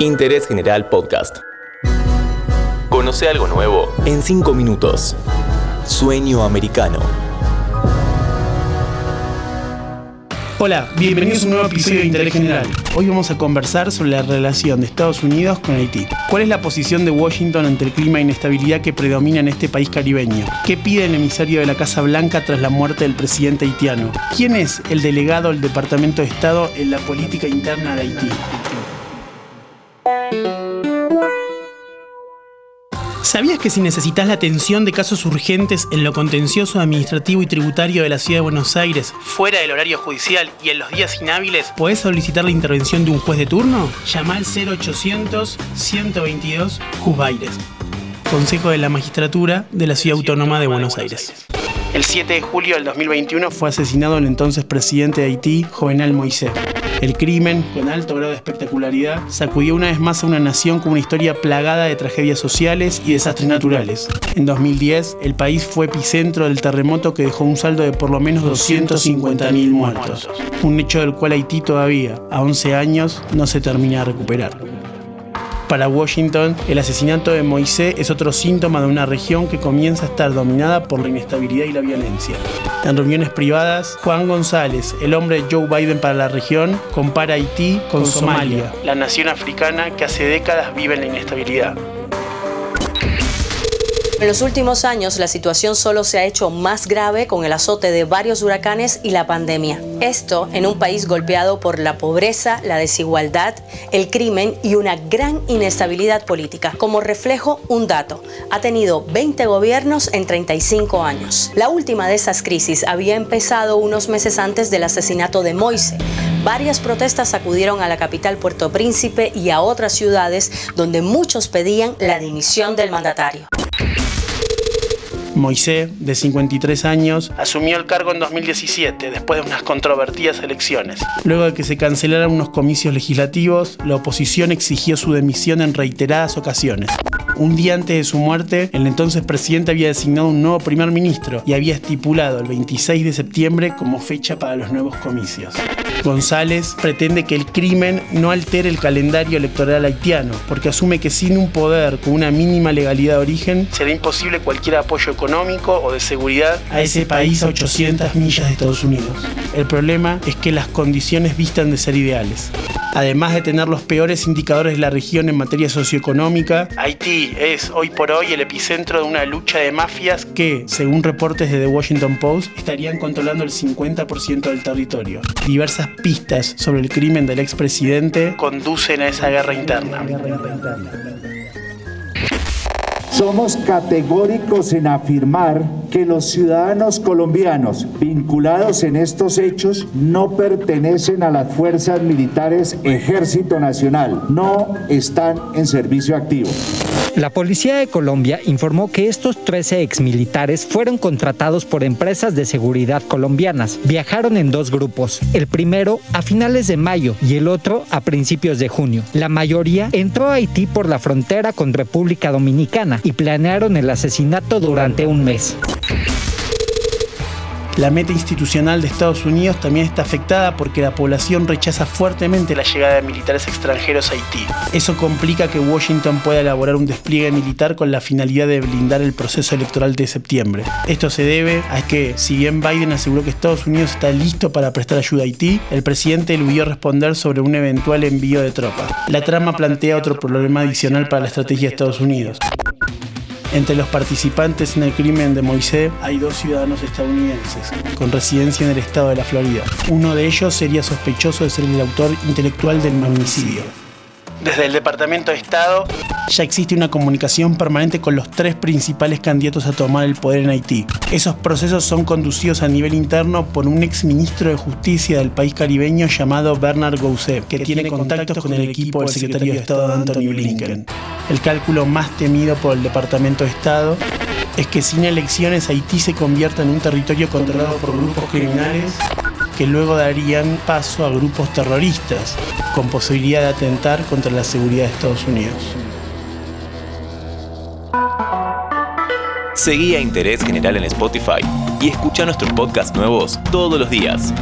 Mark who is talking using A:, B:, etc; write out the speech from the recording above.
A: Interés General Podcast. Conoce algo nuevo en 5 minutos. Sueño americano.
B: Hola, bienvenidos a un nuevo episodio de Interés General. Hoy vamos a conversar sobre la relación de Estados Unidos con Haití. ¿Cuál es la posición de Washington ante el clima de inestabilidad que predomina en este país caribeño? ¿Qué pide el emisario de la Casa Blanca tras la muerte del presidente haitiano? ¿Quién es el delegado del Departamento de Estado en la política interna de Haití? ¿Sabías que si necesitas la atención de casos urgentes en lo contencioso administrativo y tributario de la Ciudad de Buenos Aires, fuera del horario judicial y en los días inhábiles, podés solicitar la intervención de un juez de turno? Llama al 0800 122 Juzbaires. Consejo de la Magistratura de la Ciudad Autónoma de Buenos Aires. El 7 de julio del 2021 fue asesinado el entonces presidente de Haití, Jovenal Moisés. El crimen, con alto grado de espectacularidad, sacudió una vez más a una nación con una historia plagada de tragedias sociales y desastres naturales. En 2010, el país fue epicentro del terremoto que dejó un saldo de por lo menos 250.000 muertos. Un hecho del cual Haití todavía, a 11 años, no se termina de recuperar. Para Washington, el asesinato de Moisés es otro síntoma de una región que comienza a estar dominada por la inestabilidad y la violencia. En reuniones privadas, Juan González, el hombre de Joe Biden para la región, compara Haití con, Somalia, la nación africana que hace décadas vive en la inestabilidad.
C: En los últimos años, la situación solo se ha hecho más grave con el azote de varios huracanes y la pandemia. Esto en un país golpeado por la pobreza, la desigualdad, el crimen y una gran inestabilidad política. Como reflejo, un dato. Ha tenido 20 gobiernos en 35 años. La última de esas crisis había empezado unos meses antes del asesinato de Moise. Varias protestas acudieron a la capital Puerto Príncipe y a otras ciudades donde muchos pedían la dimisión del mandatario.
B: Moisés, de 53 años, asumió el cargo en 2017, después de unas controvertidas elecciones. Luego de que se cancelaran unos comicios legislativos, la oposición exigió su demisión en reiteradas ocasiones. Un día antes de su muerte, el entonces presidente había designado un nuevo primer ministro y había estipulado el 26 de septiembre como fecha para los nuevos comicios. González pretende que el crimen no altere el calendario electoral haitiano, porque asume que sin un poder con una mínima legalidad de origen será imposible cualquier apoyo económico o de seguridad a ese país a 800 millas de Estados Unidos. El problema es que las condiciones vistan de ser ideales. Además de tener los peores indicadores de la región en materia socioeconómica, Haití es hoy por hoy el epicentro de una lucha de mafias que, según reportes de The Washington Post, estarían controlando el 50% del territorio. Diversas pistas sobre el crimen del expresidente conducen a esa guerra interna.
D: Somos categóricos en afirmar que los ciudadanos colombianos vinculados en estos hechos no pertenecen a las fuerzas militares Ejército Nacional, no están en servicio activo.
E: La Policía de Colombia informó que estos 13 exmilitares fueron contratados por empresas de seguridad colombianas. Viajaron en dos grupos, el primero a finales de mayo y el otro a principios de junio. La mayoría entró a Haití por la frontera con República Dominicana y planearon el asesinato durante un mes.
B: La meta institucional de Estados Unidos también está afectada porque la población rechaza fuertemente la llegada de militares extranjeros a Haití. Eso complica que Washington pueda elaborar un despliegue militar con la finalidad de blindar el proceso electoral de septiembre. Esto se debe a que, si bien Biden aseguró que Estados Unidos está listo para prestar ayuda a Haití, el presidente eludió responder sobre un eventual envío de tropas. La trama plantea otro problema adicional para la estrategia de Estados Unidos. Entre los participantes en el crimen de Moisés hay dos ciudadanos estadounidenses con residencia en el estado de la Florida. Uno de ellos sería sospechoso de ser el autor intelectual del magnicidio. Desde el Departamento de Estado ya existe una comunicación permanente con los tres principales candidatos a tomar el poder en Haití. Esos procesos son conducidos a nivel interno por un ex ministro de Justicia del país caribeño llamado Bernard Gousset, que, tiene contactos con el equipo del secretario de Estado Anthony Blinken. El cálculo más temido por el Departamento de Estado es que sin elecciones Haití se convierta en un territorio controlado por grupos criminales que luego darían paso a grupos terroristas con posibilidad de atentar contra la seguridad de Estados Unidos.
A: Seguí a Interés General en Spotify y escucha nuestros podcasts nuevos todos los días.